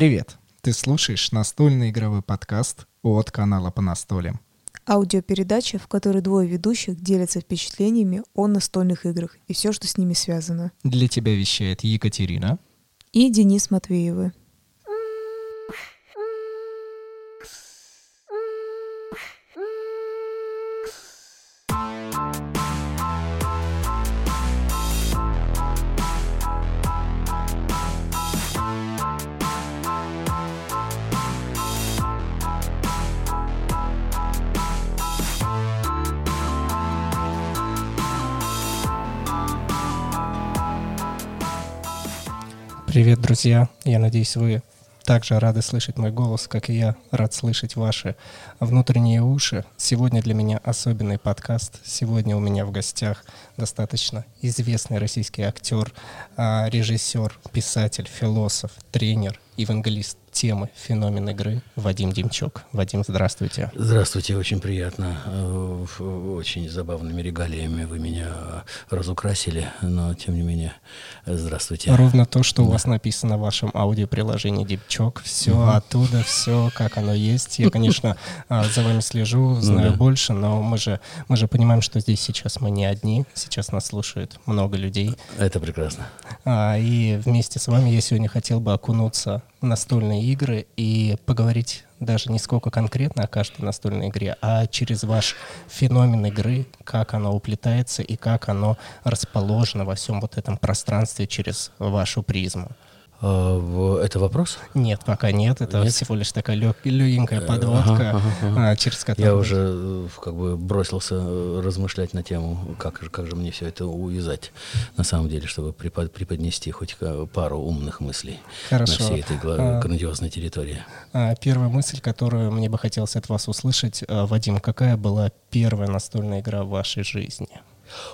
Привет! Ты слушаешь настольный игровой подкаст от канала «По настолям». Аудиопередача, в которой двое ведущих делятся впечатлениями о настольных играх и все, что с ними связано. Для тебя вещает Екатерина и Денис Матвеевы. Привет, друзья! Я надеюсь, вы также рады слышать мой голос, как и я рад слышать ваши внутренние уши. Сегодня для меня особенный подкаст. Сегодня у меня в гостях достаточно известный российский актер, а, режиссер, писатель, философ, тренер, евангелист темы «Феномен игры» Вадим Демчук. Вадим, здравствуйте. Здравствуйте, очень приятно. Э, очень забавными регалиями вы меня разукрасили, но тем не менее, здравствуйте. Ровно то, что да. у вас написано в вашем аудиоприложении Демчук. Все угу. оттуда, все как оно есть. Я, конечно, а, за вами слежу, ну знаю ну, да. больше, но мы же, мы же понимаем, что здесь сейчас мы не одни. Сейчас нас слушает много людей. Это прекрасно. А, и вместе с вами я сегодня хотел бы окунуться в настольные игры и поговорить даже не сколько конкретно о каждой настольной игре, а через ваш феномен игры, как оно уплетается и как оно расположено во всем вот этом пространстве через вашу призму. А, это вопрос? Нет, пока нет. Это нет? всего лишь такая лег, легенькая подводка, ага, ага, ага. через которую... Я уже э, как бы бросился э, размышлять на тему, как, как же мне все это увязать, на самом деле, чтобы препод, преподнести хоть пару умных мыслей Хорошо. на всей этой а, грандиозной территории. А, первая мысль, которую мне бы хотелось от вас услышать, а, Вадим, какая была первая настольная игра в вашей жизни?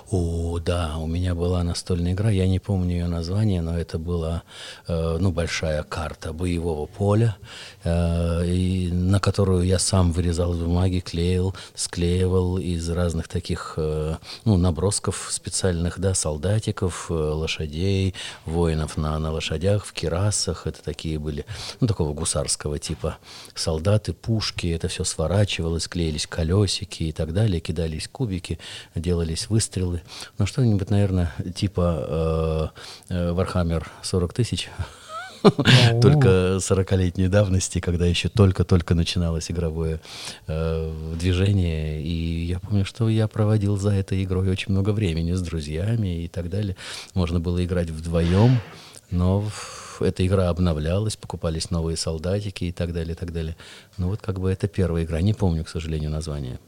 О, да, у меня была настольная игра, я не помню ее название, но это была э, ну, большая карта боевого поля, э, и, на которую я сам вырезал из бумаги, клеил, склеивал из разных таких э, ну, набросков специальных, да, солдатиков, э, лошадей, воинов на, на лошадях, в кирасах, это такие были, ну, такого гусарского типа. Солдаты, пушки, это все сворачивалось, клеились колесики и так далее, кидались кубики, делались выстрелы, выстрелы. Ну, что-нибудь, наверное, типа Warhammer э, 40 тысяч. Только 40-летней давности, когда еще только-только начиналось игровое э, движение. И я помню, что я проводил за этой игрой очень много времени с друзьями и так далее. Можно было играть вдвоем, но эта игра обновлялась, покупались новые солдатики и так далее, и так далее. Ну вот как бы это первая игра. Не помню, к сожалению, название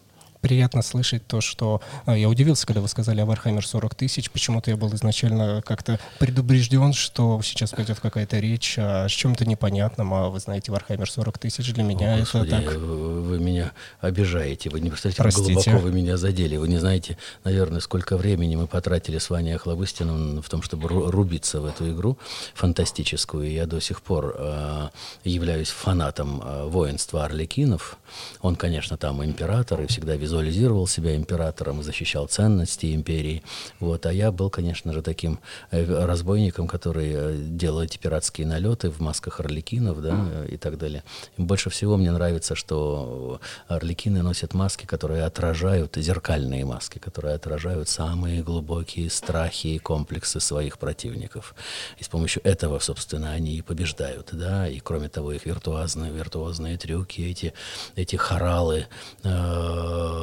приятно слышать то, что... А, я удивился, когда вы сказали о Warhammer 40 тысяч. Почему-то я был изначально как-то предупрежден, что сейчас пойдет какая-то речь о чем-то непонятном. А вы знаете, Warhammer 40 тысяч для меня О, Господи, это так... Вы меня обижаете. Вы не представляете, Простите. как глубоко вы меня задели. Вы не знаете, наверное, сколько времени мы потратили с Ваней Охлобыстиным в том, чтобы рубиться в эту игру фантастическую. Я до сих пор э, являюсь фанатом э, воинства Орликинов. Он, конечно, там император и всегда везет визуализировал себя императором защищал ценности империи. Вот. А я был, конечно же, таким э, разбойником, который э, делал эти пиратские налеты в масках орликинов да, и так далее. Больше всего мне нравится, что орликины носят маски, которые отражают, зеркальные маски, которые отражают самые глубокие страхи и комплексы своих противников. И с помощью этого, собственно, они и побеждают. Да? И кроме того, их виртуозные, виртуозные трюки, эти, эти хоралы, э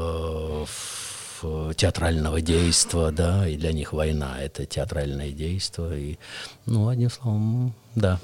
театрального действа, да, и для них война — это театральное действо, и, ну, одним словом, да.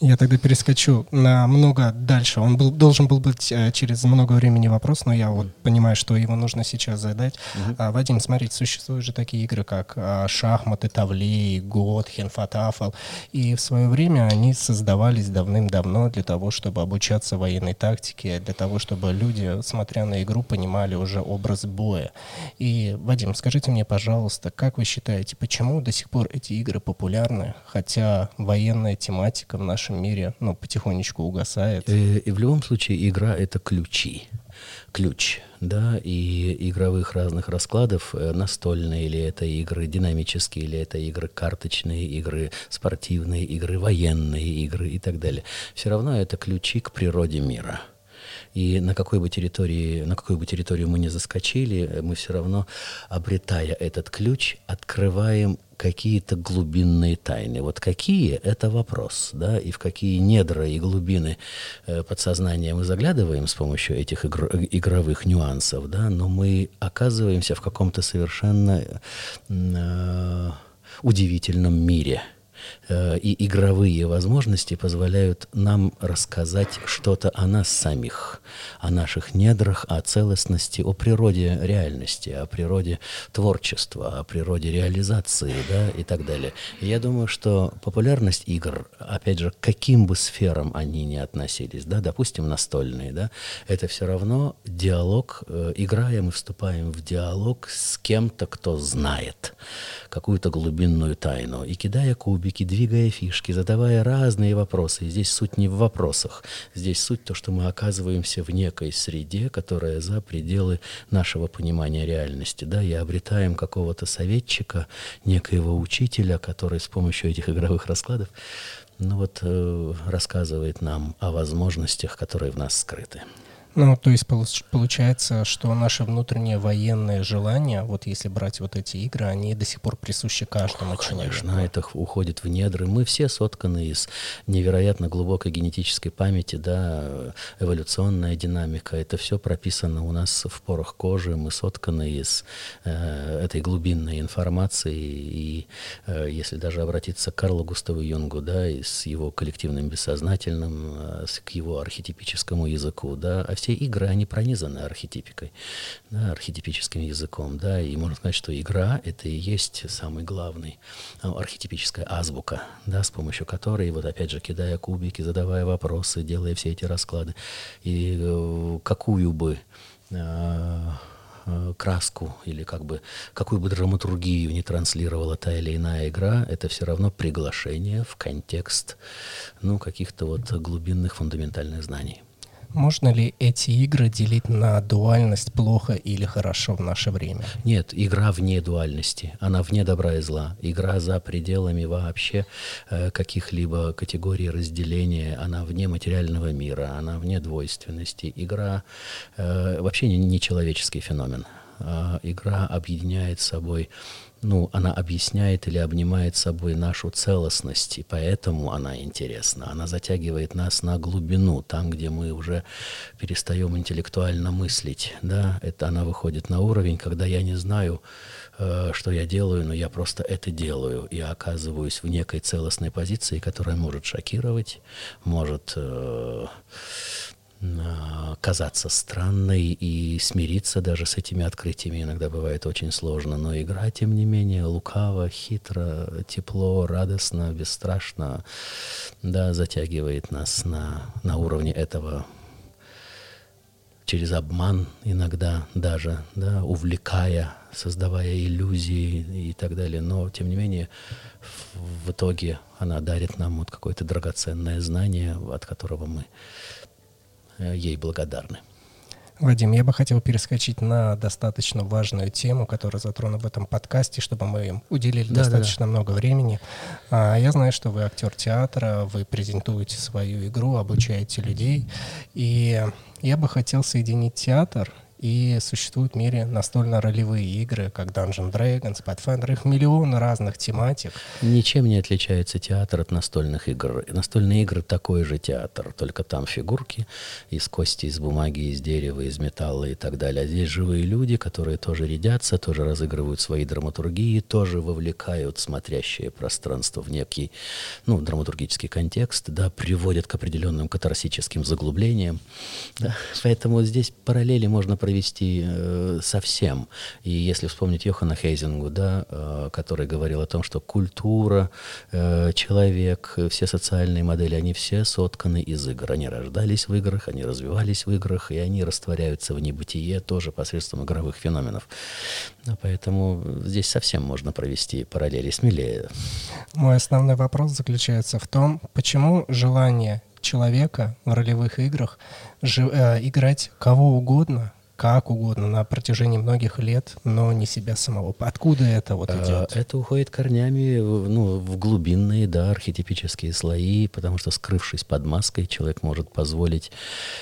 Я тогда перескочу на много дальше. Он был, должен был быть э, через много времени вопрос, но я вот понимаю, что его нужно сейчас задать. Mm-hmm. А, Вадим, смотрите, существуют же такие игры, как а, шахматы, тавли, год, хенфатафл. И в свое время они создавались давным-давно для того, чтобы обучаться военной тактике, для того, чтобы люди, смотря на игру, понимали уже образ боя. И, Вадим, скажите мне, пожалуйста, как вы считаете, почему до сих пор эти игры популярны, хотя военная тематика в нашем мире ну, потихонечку угасает. И, э, и в любом случае игра — это ключи. ключ, да, и игровых разных раскладов, э, настольные или это игры динамические, или это игры карточные, игры спортивные, игры военные игры и так далее. Все равно это ключи к природе мира – и на какой бы территории, на какую бы территорию мы не заскочили, мы все равно, обретая этот ключ, открываем какие-то глубинные тайны. Вот какие – это вопрос, да, и в какие недра и глубины э, подсознания мы заглядываем с помощью этих игр, игровых нюансов, да, но мы оказываемся в каком-то совершенно э, удивительном мире – и игровые возможности позволяют нам рассказать что-то о нас самих, о наших недрах, о целостности, о природе реальности, о природе творчества, о природе реализации да, и так далее. И я думаю, что популярность игр, опять же, к каким бы сферам они ни относились, да, допустим, настольные, да, это все равно диалог, э, играя, мы вступаем в диалог с кем-то, кто знает какую-то глубинную тайну. И кидая кубики, двигая фишки, задавая разные вопросы. Здесь суть не в вопросах. Здесь суть то, что мы оказываемся в некой среде, которая за пределы нашего понимания реальности. Да, и обретаем какого-то советчика, некоего учителя, который с помощью этих игровых раскладов ну вот, э, рассказывает нам о возможностях, которые в нас скрыты. Ну, то есть получается, что наше внутреннее военное желание, вот если брать вот эти игры, они до сих пор присущи каждому человеку. Конечно, это уходит в недры. Мы все сотканы из невероятно глубокой генетической памяти, да, эволюционная динамика. Это все прописано у нас в порах кожи. Мы сотканы из э, этой глубинной информации. И э, если даже обратиться к Карлу Густаву Юнгу, да, и с его коллективным бессознательным, э, к его архетипическому языку, да, все игры, они пронизаны архетипикой, да, архетипическим языком, да, и можно сказать, что игра — это и есть самый главный ну, архетипическая азбука, да, с помощью которой, вот опять же, кидая кубики, задавая вопросы, делая все эти расклады, и э, какую бы э, э, краску или как бы какую бы драматургию не транслировала та или иная игра, это все равно приглашение в контекст ну, каких-то вот глубинных фундаментальных знаний. Можно ли эти игры делить на дуальность плохо или хорошо в наше время? Нет, игра вне дуальности, она вне добра и зла. Игра за пределами вообще э, каких-либо категорий разделения, она вне материального мира, она вне двойственности. Игра э, вообще не, не человеческий феномен. Э, игра объединяет собой ну, она объясняет или обнимает собой нашу целостность, и поэтому она интересна. Она затягивает нас на глубину, там, где мы уже перестаем интеллектуально мыслить. Да? Это она выходит на уровень, когда я не знаю, э, что я делаю, но я просто это делаю. Я оказываюсь в некой целостной позиции, которая может шокировать, может... Э, казаться странной и смириться даже с этими открытиями иногда бывает очень сложно. Но игра, тем не менее, лукаво, хитро, тепло, радостно, бесстрашно, да, затягивает нас на, на уровне этого через обман иногда даже, да, увлекая, создавая иллюзии и так далее. Но, тем не менее, в, итоге она дарит нам вот какое-то драгоценное знание, от которого мы ей благодарны. Вадим, я бы хотел перескочить на достаточно важную тему, которую затрону в этом подкасте, чтобы мы им уделили да, достаточно да, да. много времени. А, я знаю, что вы актер театра, вы презентуете свою игру, обучаете людей. И я бы хотел соединить театр и существуют в мире настольно-ролевые игры, как Dungeon Dragons, Pathfinder, их миллион разных тематик. Ничем не отличается театр от настольных игр. Настольные игры такой же театр, только там фигурки из кости, из бумаги, из дерева, из металла и так далее. А здесь живые люди, которые тоже рядятся, тоже разыгрывают свои драматургии, тоже вовлекают смотрящее пространство в некий, ну, драматургический контекст, да, приводят к определенным катарсическим заглублениям. Да. Поэтому здесь параллели можно провести провести э, совсем. И если вспомнить Йохана Хейзингу, да, э, который говорил о том, что культура, э, человек, все социальные модели, они все сотканы из игр. Они рождались в играх, они развивались в играх, и они растворяются в небытие тоже посредством игровых феноменов. Поэтому здесь совсем можно провести параллели смелее. Мой основной вопрос заключается в том, почему желание человека в ролевых играх жи- э, играть кого угодно, как угодно на протяжении многих лет, но не себя самого. Откуда это вот идет? А, Это уходит корнями в- ну, в глубинные, да, архетипические слои, потому что, скрывшись под маской, человек может позволить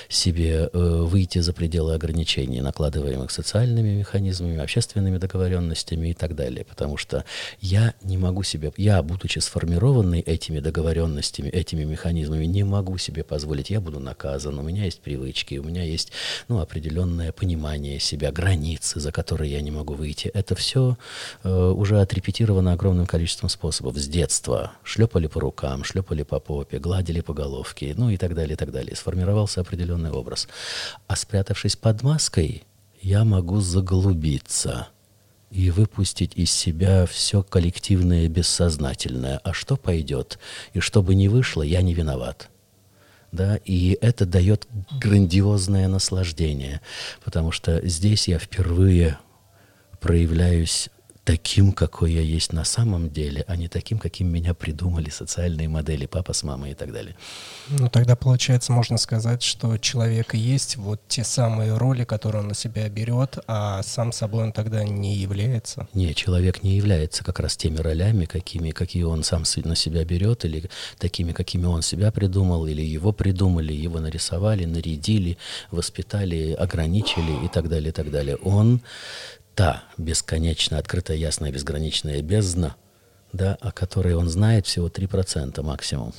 себе э, выйти за пределы ограничений, накладываемых социальными механизмами, общественными договоренностями и так далее. Потому что я не могу себе, я, будучи сформированный этими договоренностями, этими механизмами, не могу себе позволить, я буду наказан, у меня есть привычки, у меня есть ну, определенное понимание себя, границы, за которые я не могу выйти. Это все уже отрепетировано огромным количеством способов. С детства шлепали по рукам, шлепали по попе, гладили по головке, ну и так далее, и так далее. Сформировался определенный образ. А спрятавшись под маской, я могу заглубиться и выпустить из себя все коллективное бессознательное. А что пойдет? И что бы ни вышло, я не виноват да, и это дает грандиозное наслаждение, потому что здесь я впервые проявляюсь таким, какой я есть на самом деле, а не таким, каким меня придумали социальные модели, папа с мамой и так далее. Ну, тогда, получается, можно сказать, что человек и есть вот те самые роли, которые он на себя берет, а сам собой он тогда не является. Не, человек не является как раз теми ролями, какими, какие он сам на себя берет, или такими, какими он себя придумал, или его придумали, его нарисовали, нарядили, воспитали, ограничили и так далее, и так далее. Он та бесконечно открытая, ясная, безграничная бездна, да, о которой он знает всего 3% максимум.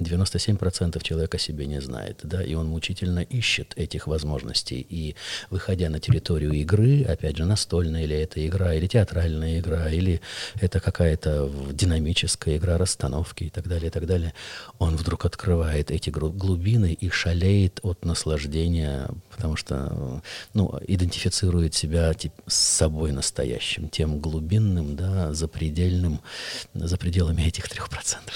97% человек о себе не знает, да, и он мучительно ищет этих возможностей. И выходя на территорию игры, опять же, настольная или это игра, или театральная игра, или это какая-то динамическая игра расстановки и так далее, и так далее, он вдруг открывает эти глубины и шалеет от наслаждения, потому что, ну, идентифицирует себя с собой настоящим, тем глубинным, да, запредельным, за пределами этих трех процентов.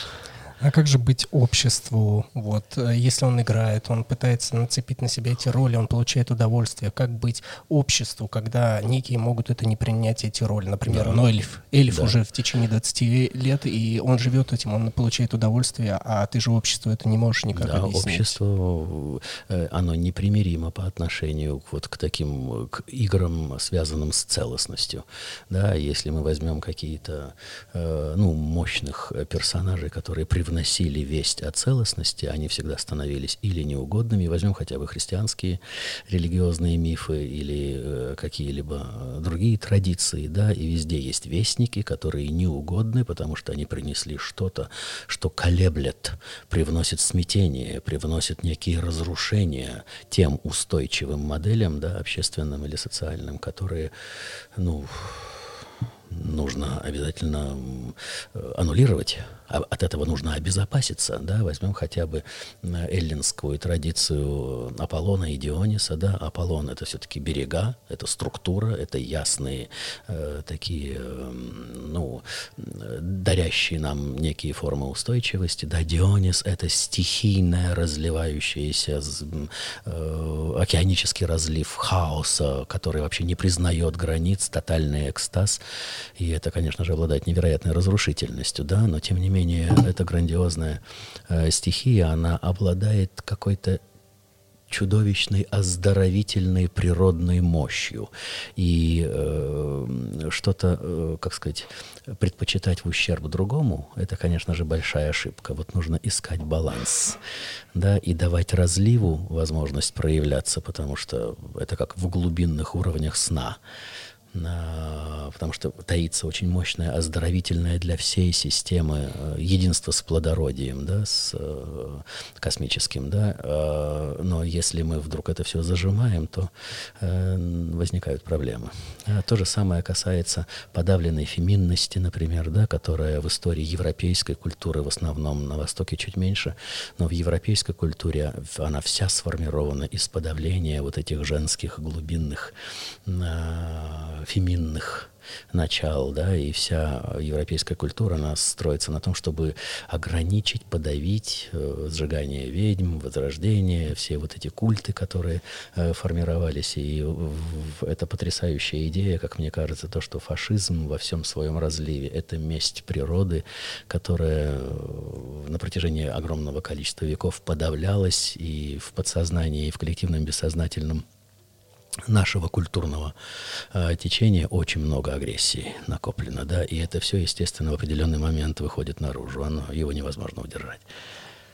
А как же быть обществу? Вот, э, если он играет, он пытается нацепить на себя эти роли, он получает удовольствие. Как быть обществу, когда некие могут это не принять, эти роли? Например, да. ну, эльф. Эльф да. уже в течение 20 лет, и он живет этим, он получает удовольствие, а ты же обществу это не можешь никак да, объяснить. общество, э, оно непримиримо по отношению вот к таким, к играм, связанным с целостностью. Да, если мы возьмем какие-то, э, ну, мощных персонажей, которые привносят вносили весть о целостности, они всегда становились или неугодными. Возьмем хотя бы христианские религиозные мифы или э, какие-либо другие традиции, да, и везде есть вестники, которые неугодны, потому что они принесли что-то, что колеблет, привносит смятение, привносит некие разрушения тем устойчивым моделям, да, общественным или социальным, которые, ну, нужно обязательно аннулировать. А от этого нужно обезопаситься. Да? Возьмем хотя бы эллинскую традицию Аполлона и Диониса. Да? Аполлон — это все-таки берега, это структура, это ясные э, такие, э, ну, дарящие нам некие формы устойчивости. Да? Дионис — это стихийное, разливающееся, э, океанический разлив хаоса, который вообще не признает границ, тотальный экстаз. И это, конечно же, обладает невероятной разрушительностью, да, но тем не менее эта грандиозная э, стихия, она обладает какой-то чудовищной оздоровительной природной мощью. И э, что-то, э, как сказать, предпочитать в ущерб другому, это, конечно же, большая ошибка. Вот нужно искать баланс, да, и давать разливу возможность проявляться, потому что это как в глубинных уровнях сна потому что таится очень мощное оздоровительное для всей системы э, единство с плодородием, да, с э, космическим, да, э, но если мы вдруг это все зажимаем, то возникают проблемы. А то же самое касается подавленной феминности, например, да, которая в истории европейской культуры в основном на Востоке чуть меньше, но в европейской культуре она вся сформирована из подавления вот этих женских глубинных феминных начал, да, и вся европейская культура, она строится на том, чтобы ограничить, подавить э, сжигание ведьм, возрождение, все вот эти культы, которые э, формировались. И это потрясающая идея, как мне кажется, то, что фашизм во всем своем разливе — это месть природы, которая э, на протяжении огромного количества веков подавлялась и в подсознании, и в коллективном бессознательном нашего культурного э, течения очень много агрессии накоплено, да, и это все, естественно, в определенный момент выходит наружу, оно, его невозможно удержать.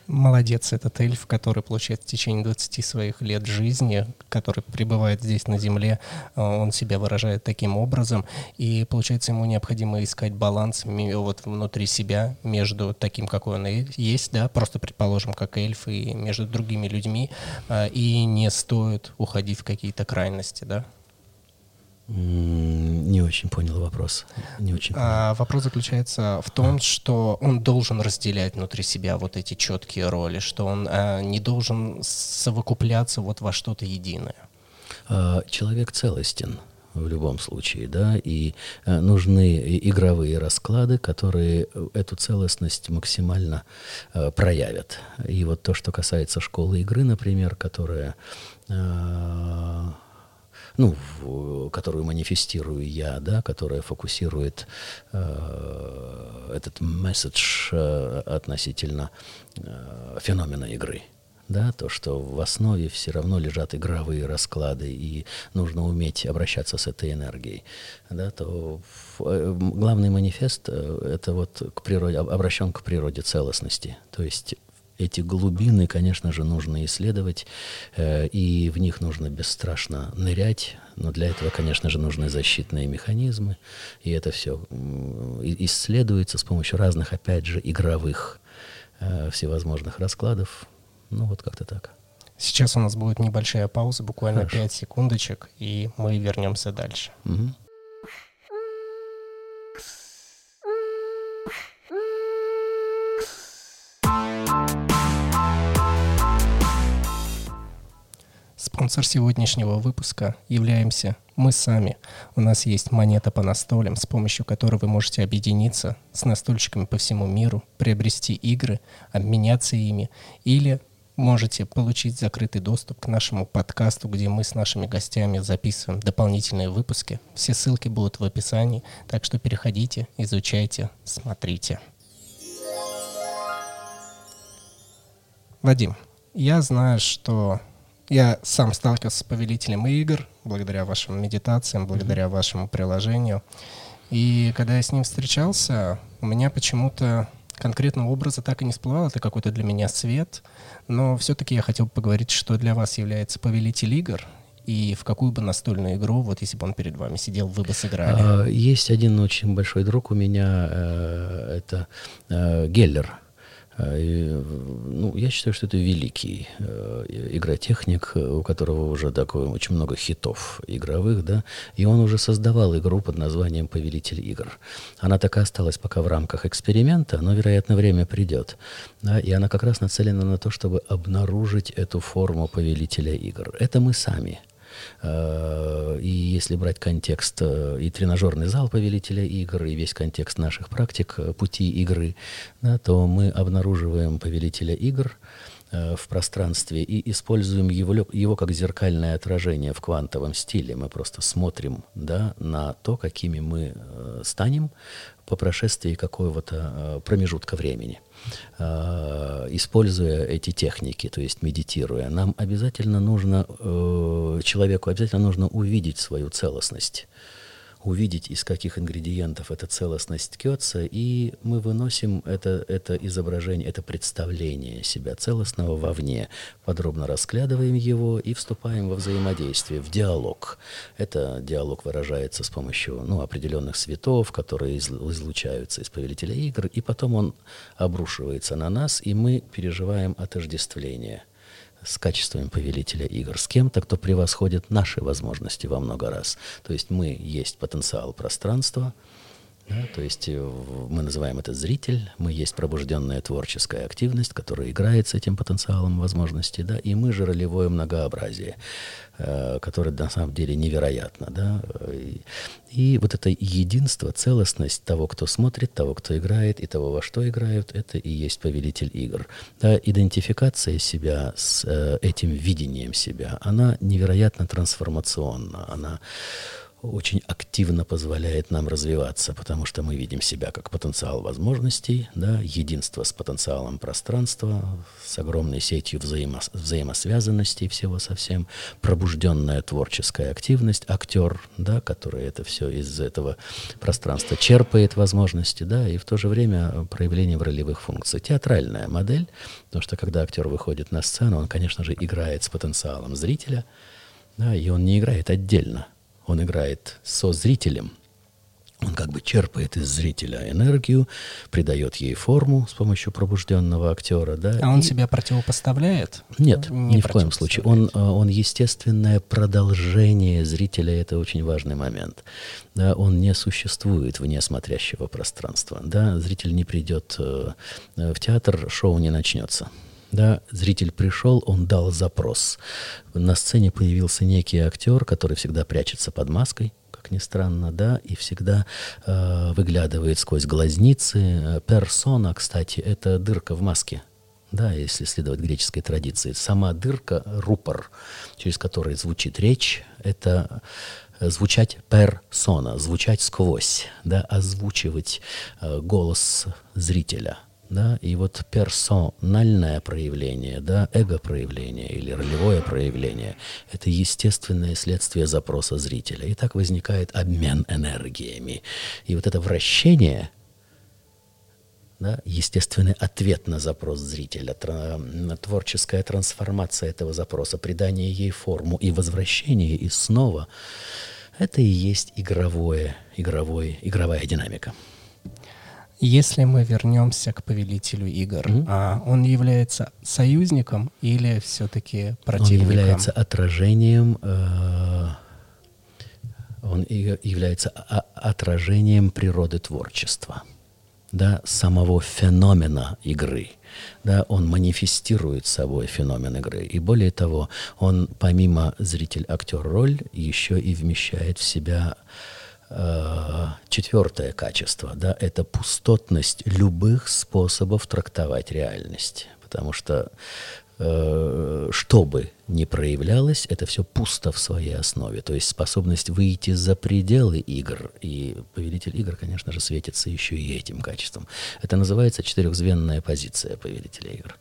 Молодец этот эльф, который, получается, в течение 20 своих лет жизни, который пребывает здесь на Земле, э, он себя выражает таким образом, и, получается, ему необходимо искать баланс вот внутри себя между таким, какой он есть, да, просто, предположим, как эльф, и между другими людьми, э, и не стоит уходить в какие-то крайности, да? Не очень понял вопрос. Не очень понял. А, вопрос заключается в том, что он должен разделять внутри себя вот эти четкие роли, что он а, не должен совокупляться вот во что-то единое. А, человек целостен в любом случае, да, и а, нужны игровые расклады, которые эту целостность максимально а, проявят. И вот то, что касается школы игры, например, которая а, ну, в, которую манифестирую я, да, которая фокусирует э, этот месседж э, относительно э, феномена игры. Да, то, что в основе все равно лежат игровые расклады, и нужно уметь обращаться с этой энергией. Да, то э, главный манифест э, это вот к природе, обращен к природе целостности. То есть эти глубины, конечно же, нужно исследовать, э, и в них нужно бесстрашно нырять, но для этого, конечно же, нужны защитные механизмы, и это все исследуется с помощью разных, опять же, игровых э, всевозможных раскладов. Ну, вот как-то так. Сейчас у нас будет небольшая пауза, буквально Хорошо. 5 секундочек, и мы вернемся дальше. Угу. Спонсор сегодняшнего выпуска являемся мы сами. У нас есть монета по настолям, с помощью которой вы можете объединиться с настольщиками по всему миру, приобрести игры, обменяться ими или можете получить закрытый доступ к нашему подкасту, где мы с нашими гостями записываем дополнительные выпуски. Все ссылки будут в описании, так что переходите, изучайте, смотрите. Вадим, я знаю, что я сам сталкивался с повелителем игр благодаря вашим медитациям, благодаря mm-hmm. вашему приложению. И когда я с ним встречался, у меня почему-то конкретного образа так и не всплывал. Это какой-то для меня свет. Но все-таки я хотел поговорить, что для вас является повелитель игр и в какую бы настольную игру, вот если бы он перед вами сидел, вы бы сыграли? А, есть один очень большой друг у меня, э, это э, Геллер. Э, ну, я считаю, что это великий э, игротехник, у которого уже такое очень много хитов игровых, да, и он уже создавал игру под названием «Повелитель игр». Она так и осталась пока в рамках эксперимента, но, вероятно, время придет. Да, и она как раз нацелена на то, чтобы обнаружить эту форму повелителя игр. Это мы сами – и если брать контекст э, и тренажерный зал повелителя игр, и весь контекст наших практик э, пути игры, да, то мы обнаруживаем повелителя игр в пространстве и используем его, его как зеркальное отражение в квантовом стиле. Мы просто смотрим да, на то, какими мы станем по прошествии какого-то промежутка времени. Э, используя эти техники, то есть медитируя, нам обязательно нужно, э, человеку обязательно нужно увидеть свою целостность увидеть, из каких ингредиентов эта целостность ткется, и мы выносим это, это изображение, это представление себя целостного вовне, подробно расклядываем его и вступаем во взаимодействие, в диалог. Это диалог выражается с помощью ну, определенных светов, которые излучаются из повелителя игр, и потом он обрушивается на нас, и мы переживаем отождествление – с качествами повелителя игр, с кем-то, кто превосходит наши возможности во много раз. То есть мы есть потенциал пространства, Да, то есть э, мы называем это зритель, мы есть пробужденная творческая активность, которая играет с этим потенциалом возможностей, да, и мы же ролевое многообразие, э, которое на самом деле невероятно. Да, и, и вот это единство, целостность того, кто смотрит, того, кто играет, и того, во что играют, это и есть повелитель игр. Да, идентификация себя с э, этим видением себя, она невероятно трансформационна, она очень активно позволяет нам развиваться, потому что мы видим себя как потенциал возможностей, да, единство с потенциалом пространства, с огромной сетью взаимо взаимосвязанностей всего совсем, пробужденная творческая активность, актер, да, который это все из этого пространства черпает возможности, да, и в то же время проявление в ролевых функций. Театральная модель, потому что когда актер выходит на сцену, он, конечно же, играет с потенциалом зрителя, да, и он не играет отдельно, он играет со зрителем, он как бы черпает из зрителя энергию, придает ей форму с помощью пробужденного актера. Да, а он и... себя противопоставляет? Нет, не ни в коем случае. Он, э, он естественное продолжение зрителя, это очень важный момент. Да, он не существует вне смотрящего пространства. Да, зритель не придет э, в театр, шоу не начнется. Да, зритель пришел, он дал запрос. На сцене появился некий актер, который всегда прячется под маской, как ни странно, да, и всегда э, выглядывает сквозь глазницы. Персона, кстати, это дырка в маске. Да, если следовать греческой традиции. Сама дырка, рупор, через который звучит речь, это звучать персона, звучать сквозь, да, озвучивать э, голос зрителя – да, и вот персональное проявление, да, эго-проявление или ролевое проявление – это естественное следствие запроса зрителя. И так возникает обмен энергиями. И вот это вращение, да, естественный ответ на запрос зрителя, творческая трансформация этого запроса, придание ей форму и возвращение, и снова – это и есть игровое, игровое, игровая динамика. Если мы вернемся к повелителю игр, mm-hmm. а он является союзником или все-таки противником? Он является отражением, э, он является отражением природы творчества, да, самого феномена игры. Да, он манифестирует собой феномен игры. И более того, он помимо зритель-актер-роль еще и вмещает в себя Э, четвертое качество, да, это пустотность любых способов трактовать реальность. Потому что э, что бы ни проявлялось, это все пусто в своей основе. То есть способность выйти за пределы игр. И повелитель игр, конечно же, светится еще и этим качеством. Это называется четырехзвенная позиция повелителя игр.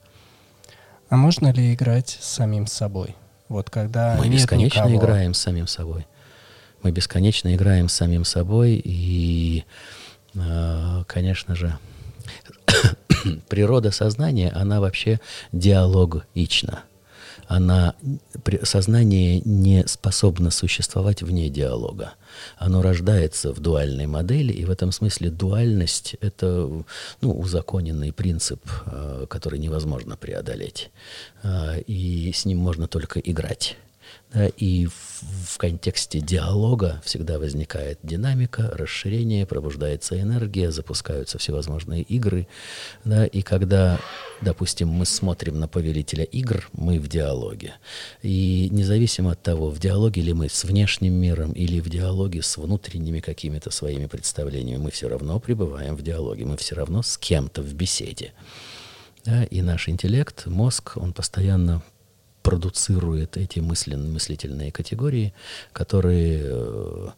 А можно ли играть с самим собой? Вот когда Мы бесконечно никого... играем с самим собой. Мы бесконечно играем с самим собой, и, э, конечно же, природа сознания, она вообще диалогична. Она, сознание не способно существовать вне диалога. Оно рождается в дуальной модели, и в этом смысле дуальность — это ну, узаконенный принцип, э, который невозможно преодолеть. Э, и с ним можно только играть. Да, и в, в контексте диалога всегда возникает динамика, расширение, пробуждается энергия, запускаются всевозможные игры. Да, и когда, допустим, мы смотрим на повелителя игр, мы в диалоге. И независимо от того, в диалоге ли мы с внешним миром или в диалоге с внутренними какими-то своими представлениями, мы все равно пребываем в диалоге, мы все равно с кем-то в беседе. Да, и наш интеллект, мозг, он постоянно продуцирует эти мысленные, мыслительные категории, которые э,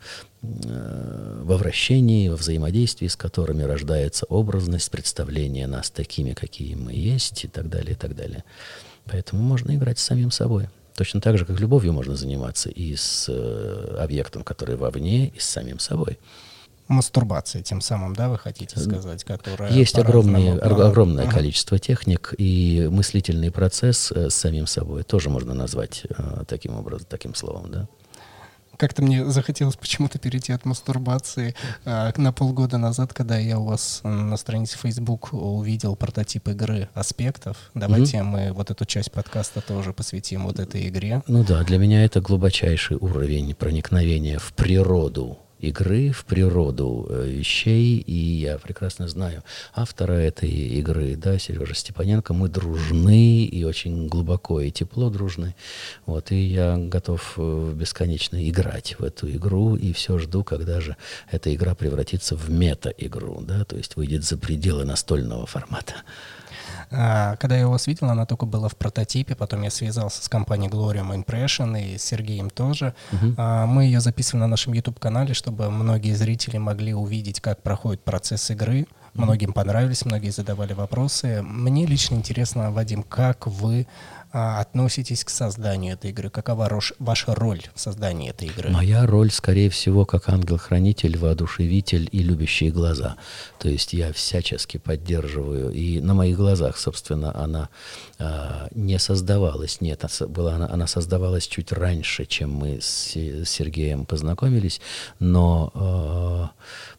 во вращении, во взаимодействии с которыми рождается образность, представления нас такими, какие мы есть и так далее, и так далее. Поэтому можно играть с самим собой. Точно так же, как любовью можно заниматься и с э, объектом, который вовне, и с самим собой мастурбация тем самым, да, вы хотите сказать, которая... Есть огромное, огромное ага. количество техник, и мыслительный процесс э, с самим собой тоже можно назвать э, таким образом, таким словом, да. Как-то мне захотелось почему-то перейти от мастурбации э, на полгода назад, когда я у вас на странице Facebook увидел прототип игры аспектов. Давайте mm-hmm. мы вот эту часть подкаста тоже посвятим вот этой игре. Ну да, для меня это глубочайший уровень проникновения в природу игры, в природу э, вещей, и я прекрасно знаю автора этой игры, да, Сережа Степаненко, мы дружны и очень глубоко и тепло дружны, вот, и я готов э, бесконечно играть в эту игру, и все жду, когда же эта игра превратится в мета-игру, да, то есть выйдет за пределы настольного формата. А, когда я его видел, она только была в прототипе, потом я связался с компанией Glorium Impression и с Сергеем тоже. Угу. Мы ее записывали на нашем YouTube-канале, чтобы многие зрители могли увидеть, как проходит процесс игры. Многим понравились, многие задавали вопросы. Мне лично интересно, Вадим, как вы относитесь к созданию этой игры? Какова ваша роль в создании этой игры? Моя роль, скорее всего, как ангел-хранитель, воодушевитель и любящие глаза. То есть я всячески поддерживаю. И на моих глазах, собственно, она а, не создавалась. Нет, была она, она создавалась чуть раньше, чем мы с, с Сергеем познакомились. Но а,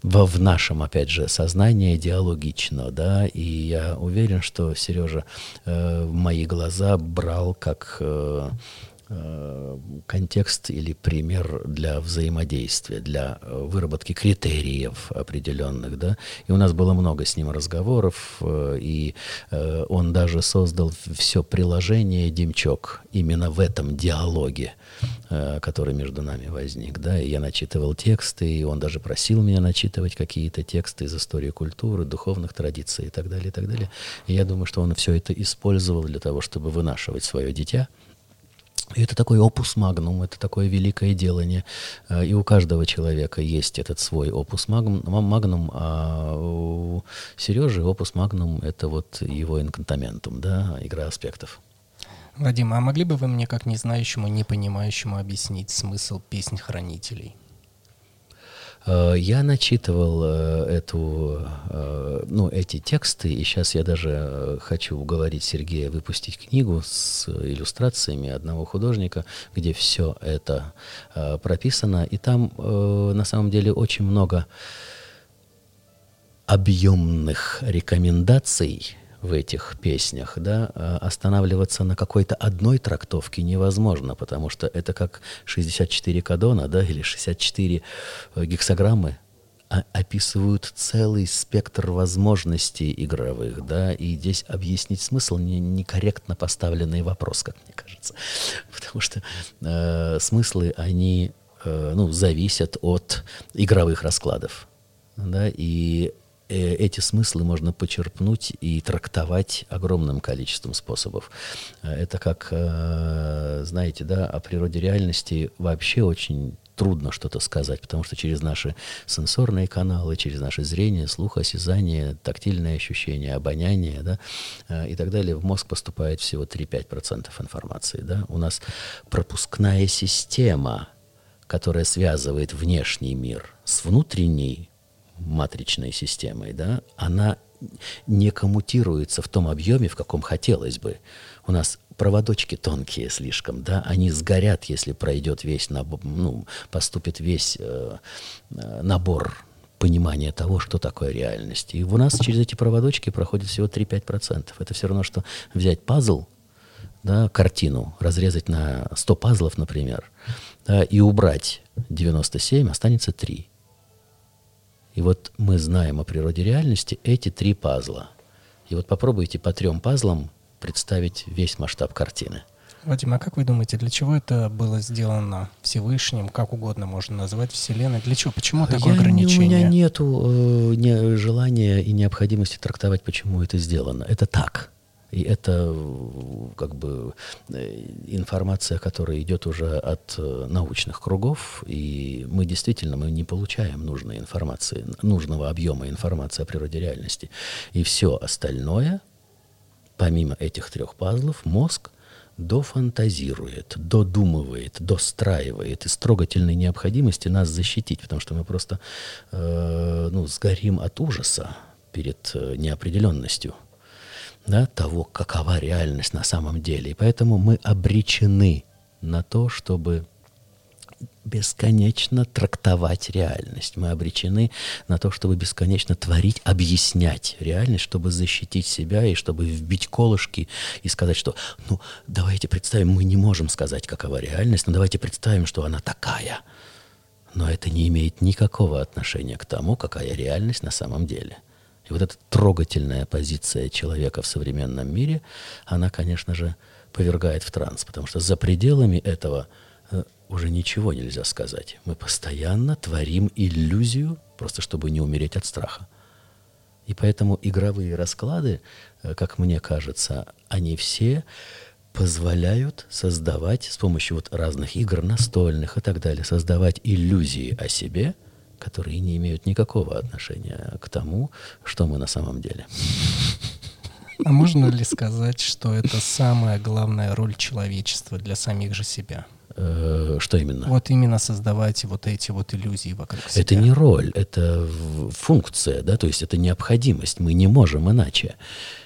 во, в нашем, опять же, сознании диалогично, да, и я уверен, что Сережа э, мои глаза брал как э, контекст или пример для взаимодействия, для э, выработки критериев определенных, да. И у нас было много с ним разговоров, э, и он даже создал все приложение «Демчок» именно в этом диалоге. Э, который между нами возник, да, и я начитывал тексты, и он даже просил меня начитывать какие-то тексты из истории культуры, духовных традиций и так далее, и так далее. И я думаю, что он все это использовал для того, чтобы вынашивать свое дитя, и это такой опус магнум, это такое великое делание. Э, и у каждого человека есть этот свой опус магнум, а у Сережи опус магнум — это вот его инкантаментум, да, игра аспектов. Вадим, а могли бы вы мне, как не знающему, не понимающему, объяснить смысл песни хранителей? Э, я начитывал э, эту, э, ну, эти тексты, и сейчас я даже хочу уговорить Сергея выпустить книгу с иллюстрациями одного художника, где все это прописано, и там на самом деле очень много объемных рекомендаций в этих песнях, да, а останавливаться на какой-то одной трактовке невозможно, потому что это как 64 кадона, да, или 64 э, гексограммы, а описывают целый спектр возможностей игровых, да, и здесь объяснить смысл не, некорректно поставленный вопрос, как мне кажется, потому что э, смыслы, они, э, ну, зависят от игровых раскладов, да, и эти смыслы можно почерпнуть и трактовать огромным количеством способов. Э, это как, э, знаете, да, о природе реальности вообще очень трудно что-то сказать, потому что через наши сенсорные каналы, через наше зрение, слух, осязание, тактильные ощущения, обоняние да, и так далее, в мозг поступает всего 3-5% информации. Да. У нас пропускная система, которая связывает внешний мир с внутренней, матричной системой, да, она не коммутируется в том объеме, в каком хотелось бы. У нас проводочки тонкие слишком, да, они сгорят, если пройдет весь набор, ну, поступит весь э, э набор понимания того, что такое реальность. И у нас через эти проводочки проходит всего 3-5%. Это все равно, что взять пазл, да, картину, разрезать на 100 пазлов, например, да, и убрать 97, останется 3. И вот мы знаем о природе реальности эти три пазла. И вот попробуйте по трем пазлам представить весь масштаб картины. Вадим, а как вы думаете, для чего это было сделано Всевышним, как угодно можно назвать Вселенной? Для чего? Почему такое Я, ограничение? У меня нет э, не, желания и необходимости трактовать, почему это сделано. Это так. И это как бы э, информация, которая идет уже от э, научных кругов, и мы действительно мы не получаем нужной информации, нужного объема информации о природе реальности. И все остальное, помимо этих трех пазлов, мозг дофантазирует, додумывает, достраивает из трогательной необходимости нас защитить, потому что мы просто э, ну, сгорим от ужаса перед э, неопределенностью да, того, какова реальность на самом деле. И поэтому мы обречены на то, чтобы бесконечно трактовать реальность. Мы обречены на то, чтобы бесконечно творить, объяснять реальность, чтобы защитить себя и чтобы вбить колышки и сказать, что, ну, давайте представим, мы не можем сказать, какова реальность, но давайте представим, что она такая. но это не имеет никакого отношения к тому, какая реальность на самом деле. И вот эта трогательная позиция человека в современном мире, она, конечно же, повергает в транс, потому что за пределами этого э, уже ничего нельзя сказать. Мы постоянно творим иллюзию, просто чтобы не умереть от страха. И поэтому игровые расклады, э, как мне кажется, они все позволяют создавать с помощью вот разных игр настольных и так далее, создавать иллюзии о себе, которые не имеют никакого отношения к тому, что мы на самом деле. А можно ли сказать, что это самая главная роль человечества для самих же себя? Э, что именно? Вот именно создавать вот эти вот иллюзии вокруг себя. Это не роль, это функция, да, то есть это необходимость. Мы не можем иначе.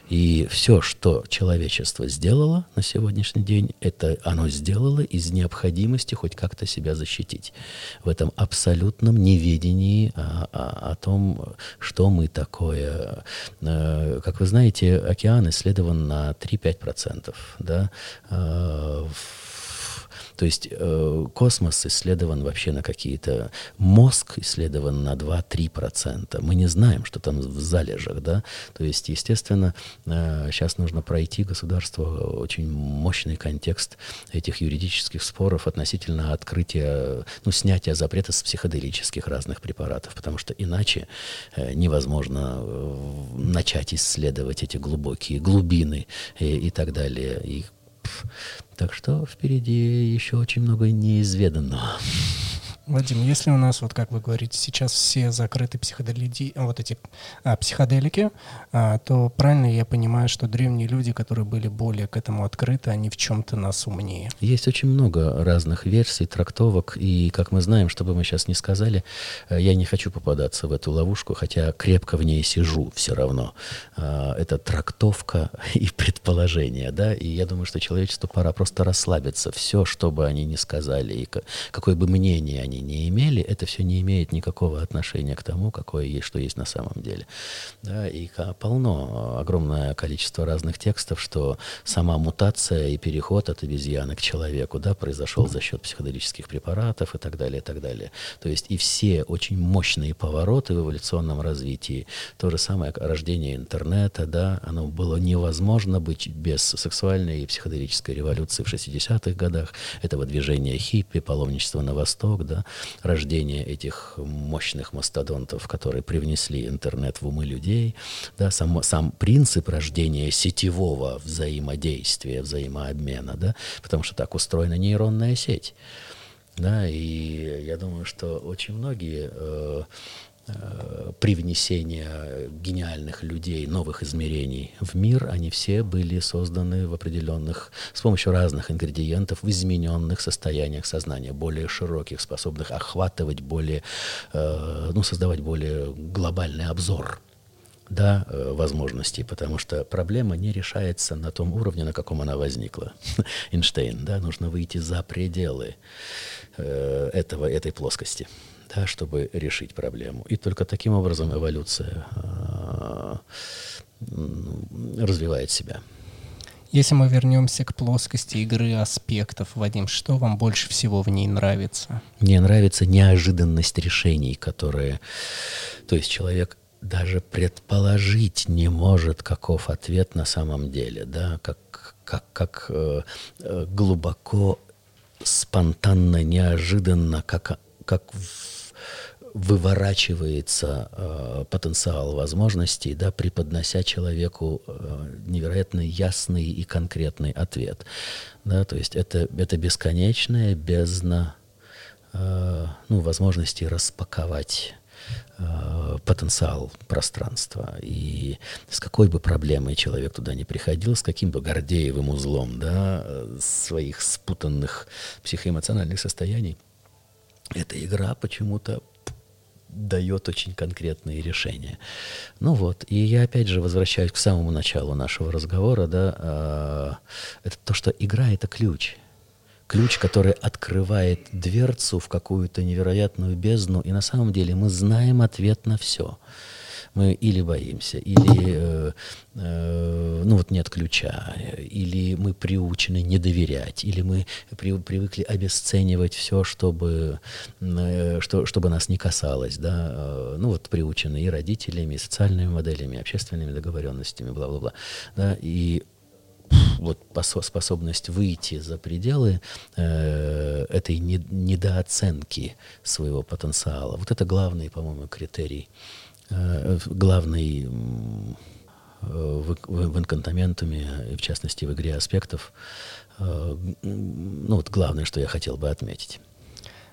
И все, что человечество сделало на сегодняшний день, это оно сделало из необходимости хоть как-то себя защитить. В этом абсолютном неведении о, о, о том, что мы такое. Э, как вы знаете, океан исследован на 3-5%. Да? Э, то есть э, космос исследован вообще на какие-то... Мозг исследован на 2-3%. Мы не знаем, что там в залежах, да. То есть, естественно, э, сейчас нужно пройти государству очень мощный контекст этих юридических споров относительно открытия, ну, снятия запрета с психоделических разных препаратов, потому что иначе э, невозможно э, начать исследовать эти глубокие глубины и, и так далее. И так что впереди еще очень много неизведанного. Вадим, если у нас, вот как вы говорите, сейчас все закрыты психоделики, вот эти а, психоделики, а, то правильно я понимаю, что древние люди, которые были более к этому открыты, они в чем-то нас умнее? Есть очень много разных версий, трактовок, и, как мы знаем, что бы мы сейчас не сказали, э, я не хочу попадаться в эту ловушку, хотя крепко в ней сижу все равно. А, это трактовка и предположение, да, и я думаю, что человечеству пора просто расслабиться. Все, что бы они ни сказали, и какое бы мнение они они не имели, это все не имеет никакого отношения к тому, какое есть, что есть на самом деле. Да, и полно, огромное количество разных текстов, что сама мутация и переход от обезьяны к человеку да, произошел за счет психоделических препаратов и так далее, и так далее. То есть и все очень мощные повороты в эволюционном развитии, то же самое рождение интернета, да, оно было невозможно быть без сексуальной и психоделической революции в 60-х годах, этого движения хиппи, паломничества на восток, да, рождение этих мощных мастодонтов, которые привнесли интернет в умы людей, да, сам, сам принцип рождения сетевого взаимодействия, взаимообмена, да, потому что так устроена нейронная сеть. Да, и я думаю, что очень многие э, Э, привнесения гениальных людей, новых измерений в мир, они все были созданы в определенных, с помощью разных ингредиентов, в измененных состояниях сознания, более широких, способных охватывать более, э, ну, создавать более глобальный обзор да, э, возможностей, потому что проблема не решается на том уровне, на каком она возникла. Эйнштейн, да, нужно выйти за пределы этого, этой плоскости да, чтобы решить проблему. И только таким образом эволюция э, развивает себя. Если мы вернемся к плоскости игры аспектов, Вадим, что вам больше всего в ней нравится? Мне нравится неожиданность решений, которые... То есть человек даже предположить не может, каков ответ на самом деле, да, как, как, как э, э глубоко, спонтанно, неожиданно, как, как выворачивается э, потенциал возможностей, да, преподнося человеку э, невероятно ясный и конкретный ответ. Да, то есть это, это бесконечная бездна э, ну, возможности распаковать э, потенциал пространства. И с какой бы проблемой человек туда не приходил, с каким бы гордеевым узлом да, своих спутанных психоэмоциональных состояний, эта игра почему-то дает очень конкретные решения. Ну вот, и я опять же возвращаюсь к самому началу нашего разговора, да, э, это то, что игра — это ключ. Ключ, который открывает дверцу в какую-то невероятную бездну, и на самом деле мы знаем ответ на все. Мы или боимся, или э, э, ну вот нет ключа, или мы приучены не доверять, или мы при, привыкли обесценивать все, чтобы, э, что, чтобы нас не касалось, да, ну вот приучены и родителями, и социальными моделями, и общественными договоренностями, бла-бла-бла, да, и вот способность выйти за пределы э, этой не, недооценки своего потенциала. Вот это главный, по-моему, критерий, главный э, в, в инкантаментуме, и в частности в игре аспектов, э, ну вот главное, что я хотел бы отметить.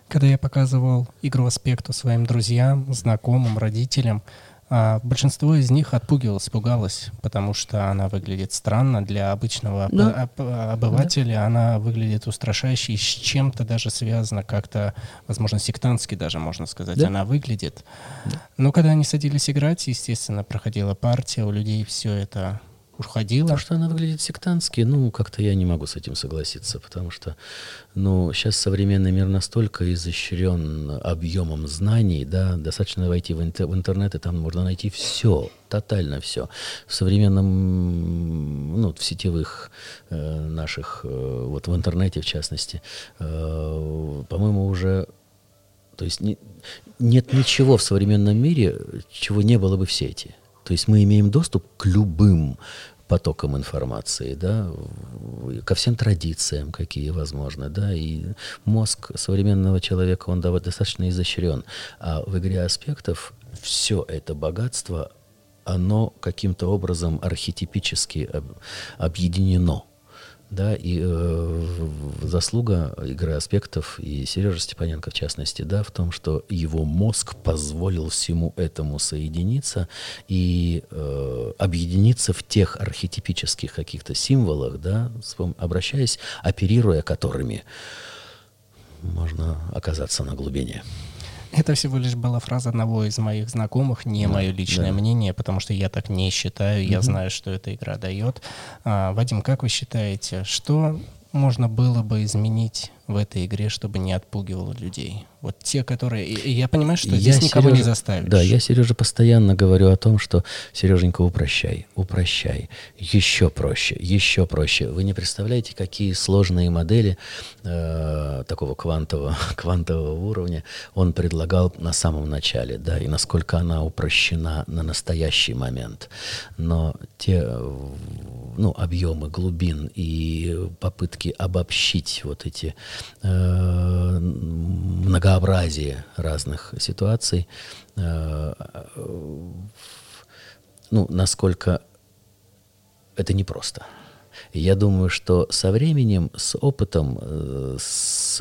Когда я показывал игру аспекту своим друзьям, знакомым, родителям, а большинство из них отпугивалось, пугалось, потому что она выглядит странно для обычного да. обывателя, да. она выглядит устрашающе и с чем-то даже связано как-то, возможно, сектантски даже, можно сказать, да. она выглядит. Да. Но когда они садились играть, естественно, проходила партия, у людей все это уходила. То, что она выглядит сектантски, ну, как-то я не могу с этим согласиться, потому что, ну, сейчас современный мир настолько изощрен объемом знаний, да, достаточно войти в, интер- в интернет, и там можно найти все, тотально все. В современном, ну, в сетевых э, наших, э, вот в интернете, в частности, э, по-моему, уже то есть не, нет ничего в современном мире, чего не было бы в сети. То есть мы имеем доступ к любым потокам информации, да, ко всем традициям, какие возможны, да, и мозг современного человека, он достаточно изощрен, а в игре аспектов все это богатство, оно каким-то образом архетипически объединено да, и э, заслуга игры аспектов и Сережа Степаненко в частности, да, в том, что его мозг позволил всему этому соединиться и э, объединиться в тех архетипических каких-то символах, да, обращаясь, оперируя которыми можно оказаться на глубине. Это всего лишь была фраза одного из моих знакомых, не да, мое личное да. мнение, потому что я так не считаю, я угу. знаю, что эта игра дает. А, Вадим, как вы считаете, что можно было бы изменить в этой игре, чтобы не отпугивало людей? Вот те, которые... И я понимаю, что здесь я никого Сережа, не заставишь. Да, я, Сережа, постоянно говорю о том, что, Сереженька, упрощай, упрощай, еще проще, еще проще. Вы не представляете, какие сложные модели э, такого квантового, квантового уровня он предлагал на самом начале, да, и насколько она упрощена на настоящий момент. Но те ну, объемы глубин и попытки обобщить вот эти многообразие разных ситуаций, э, ну, насколько это непросто. Я думаю, что со временем, с опытом, э, с,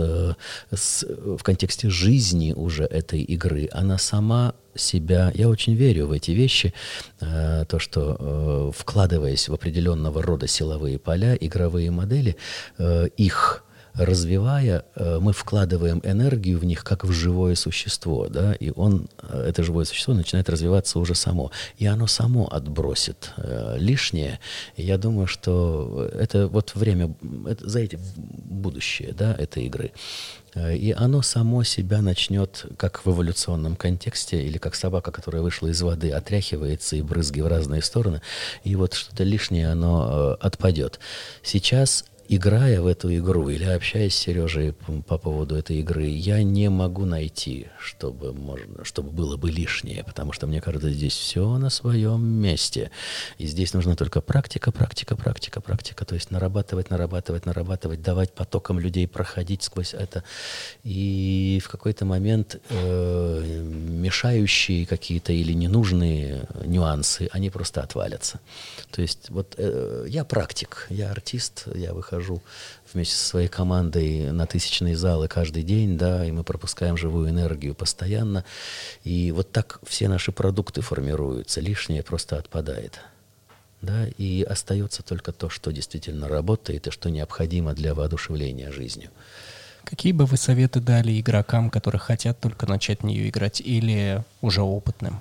с, в контексте жизни уже этой игры, она сама себя, я очень верю в эти вещи, э, то, что вкладываясь в определенного рода силовые поля, игровые модели, их развивая, э, мы вкладываем энергию в них как в живое существо, да, и он, э, это живое существо начинает развиваться уже само, и оно само отбросит э, лишнее. Я думаю, что это вот время, это, за эти будущее, да, этой игры. И оно само себя начнет, как в эволюционном контексте, или как собака, которая вышла из воды, отряхивается и брызги в разные стороны, и вот что-то лишнее, оно отпадет. Сейчас играя в эту игру или общаясь с Сережей по поводу этой игры, я не могу найти, чтобы, можно, чтобы было бы лишнее, потому что мне кажется, здесь все на своем месте. И здесь нужна только практика, практика, практика, практика. То есть нарабатывать, нарабатывать, нарабатывать, давать потокам людей проходить сквозь это. И в какой-то момент э, мешающие какие-то или ненужные нюансы, они просто отвалятся. То есть вот э, я практик, я артист, я выхожу хожу вместе со своей командой на тысячные залы каждый день, да, и мы пропускаем живую энергию постоянно. И вот так все наши продукты формируются, лишнее просто отпадает. Да, и остается только то, что действительно работает и что необходимо для воодушевления жизнью. Какие бы вы советы дали игрокам, которые хотят только начать в нее играть, или уже опытным?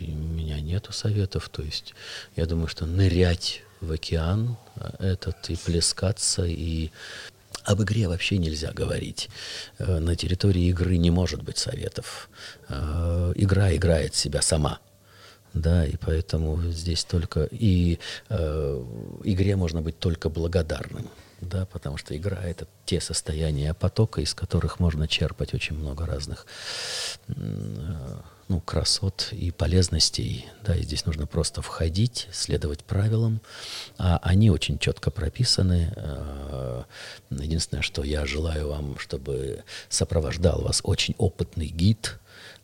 у меня нету советов, то есть я думаю, что нырять в океан этот и плескаться, и об игре вообще нельзя говорить. Э, на территории игры не может быть советов. Э, игра играет себя сама. да, и поэтому здесь только и э, игре можно быть только благодарным, да, потому что игра это те состояния потока, из которых можно черпать очень много разных э, ну, красот и полезностей, да, и здесь нужно просто входить, следовать правилам, а они очень четко прописаны. Э, единственное, что я желаю вам, чтобы сопровождал вас очень опытный гид,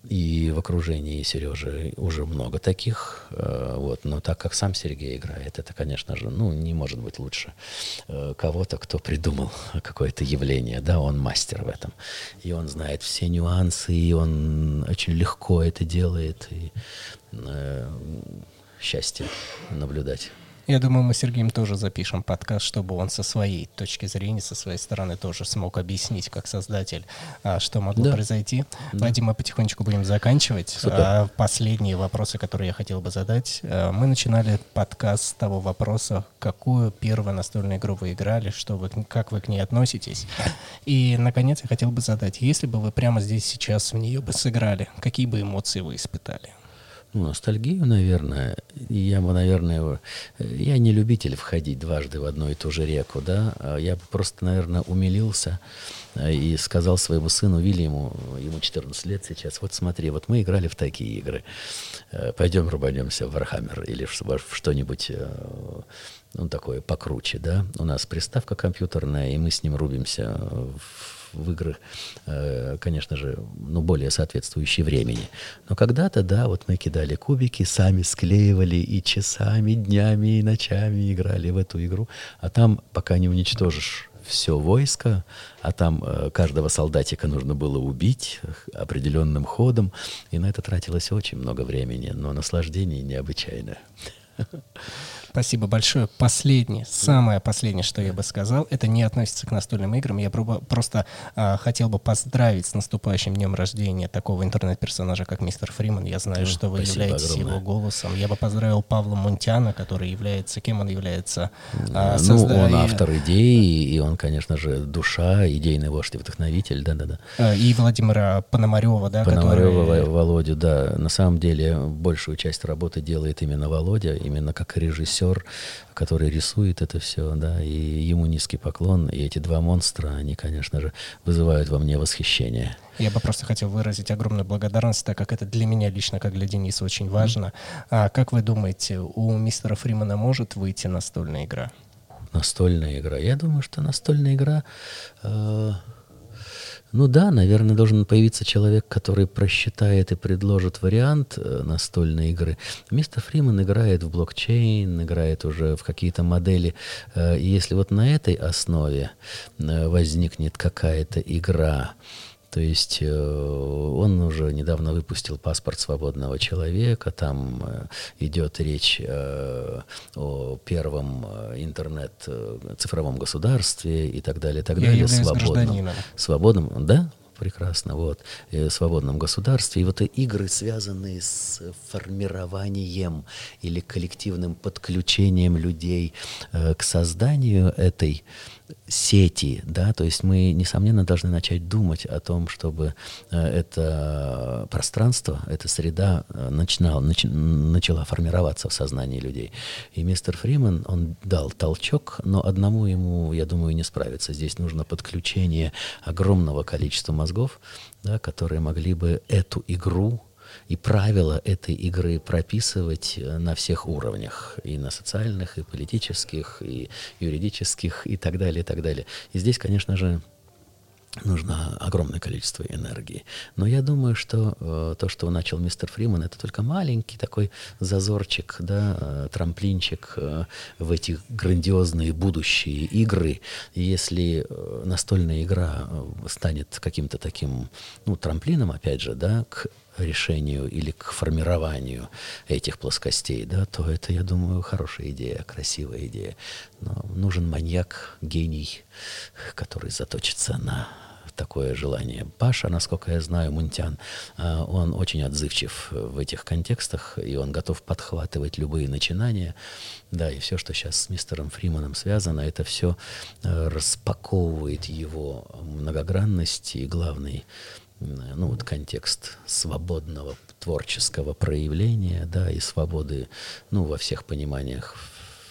и в окружении Сережи уже много таких. Э, вот. Но так как сам Сергей играет, это, конечно же, ну, не может быть лучше э, кого-то, кто придумал какое-то явление. Да, он мастер в этом. И он знает все нюансы, и он очень легко это делает. И э, счастье наблюдать. Я думаю, мы с Сергеем тоже запишем подкаст, чтобы он со своей точки зрения, со своей стороны тоже смог объяснить, как создатель, а, что могло да. произойти. Да. Вадим, мы потихонечку будем заканчивать. Супер. А, последние вопросы, которые я хотел бы задать. А, мы начинали подкаст с того вопроса, какую первую настольную игру вы играли, что вы, как вы к ней относитесь. И, наконец, я хотел бы задать, если бы вы прямо здесь сейчас в нее бы сыграли, какие бы эмоции вы испытали? Ну, ностальгию, наверное. Я бы, наверное, я не любитель входить дважды в одну и ту же реку, да. А я просто, наверное, умилился э, и сказал своему сыну Вильяму, ему 14 лет сейчас, вот смотри, вот мы играли в такие игры. Э, Пойдем рубанемся в Warhammer или в что-нибудь э, ну, такое покруче, да. У нас приставка компьютерная, и мы с ним рубимся в в игры, э, конечно же, ну, более соответствующие времени. Но когда-то, да, вот мы кидали кубики, сами склеивали и часами, днями и ночами играли в эту игру. А там, пока не уничтожишь все войско, а там э, каждого солдатика нужно было убить определенным ходом, и на это тратилось очень много времени, но наслаждение необычайное. Спасибо большое. Последнее, самое последнее, что я бы сказал, это не относится к настольным играм. Я просто а, хотел бы поздравить с наступающим днем рождения такого интернет-персонажа, как мистер Фриман. Я знаю, ну, что вы являетесь огромное. его голосом. Я бы поздравил Павла Мунтяна, который является, кем он является? А, созда... Ну, он автор идеи, и он, конечно же, душа, идейный вождь и вдохновитель, да-да-да. А, и Владимира Пономарева, да, Пономарева, который... Володю, да. На самом деле, большую часть работы делает именно Володя, именно как режиссер который рисует это все, да, и ему низкий поклон, и эти два монстра, они, конечно же, вызывают во мне восхищение. Я бы просто хотел выразить огромную благодарность, так как это для меня лично, как для Дениса, очень важно. А как вы думаете, у мистера Фримана может выйти настольная игра? Настольная игра? Я думаю, что настольная игра... Э ну да, наверное, должен появиться человек, который просчитает и предложит вариант э, настольной игры. Мистер Фриман играет в блокчейн, играет уже в какие-то модели. Э, и если вот на этой основе э, возникнет какая-то игра, то есть э, он уже недавно выпустил паспорт свободного человека, там э, идет речь э, о первом интернет-цифровом государстве и так далее, так Я далее. Свободном, свободном, да? прекрасно, вот, в свободном государстве. И вот игры, связанные с формированием или коллективным подключением людей к созданию этой сети, да, то есть мы, несомненно, должны начать думать о том, чтобы э, это пространство, эта среда э, начинала, нач, начала формироваться в сознании людей. И мистер Фриман, он дал толчок, но одному ему, я думаю, не справиться. Здесь нужно подключение огромного количества мозгов, да, которые могли бы эту игру и правила этой игры прописывать э, на всех уровнях, и на социальных, и политических, и юридических, и так далее, и так далее. И здесь, конечно же, нужно огромное количество энергии. Но я думаю, что э, то, что начал мистер Фриман, это только маленький такой зазорчик, да, э, трамплинчик э, в эти грандиозные будущие игры. И если э, настольная игра э, станет каким-то таким, ну, трамплином, опять же, да, к решению или к формированию этих плоскостей, да, то это, я думаю, хорошая идея, красивая идея. Но нужен маньяк, гений, который заточится на такое желание. Паша, насколько я знаю, Мунтян, а, он очень отзывчив в этих контекстах, и он готов подхватывать любые начинания. Да, и все, что сейчас с мистером Фриманом связано, это все э, распаковывает его многогранность и главный ну вот контекст свободного творческого проявления, да, и свободы, ну, во всех пониманиях,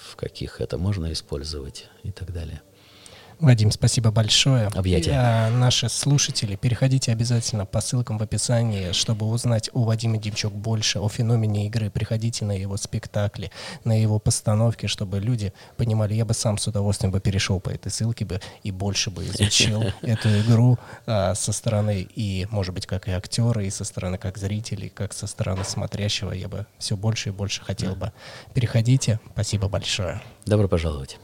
в каких это можно использовать и так далее. Вадим, спасибо большое. Объятия. А, наши слушатели, переходите обязательно по ссылкам в описании, чтобы узнать о Вадиме Демчук больше, о феномене игры. Приходите на его спектакли, на его постановки, чтобы люди понимали. Я бы сам с удовольствием бы перешел по этой ссылке бы и больше бы изучил эту игру а, со стороны и, может быть, как и актеры, и со стороны как зрителей, как со стороны смотрящего. Я бы все больше и больше хотел бы. Переходите. Спасибо большое. Добро пожаловать.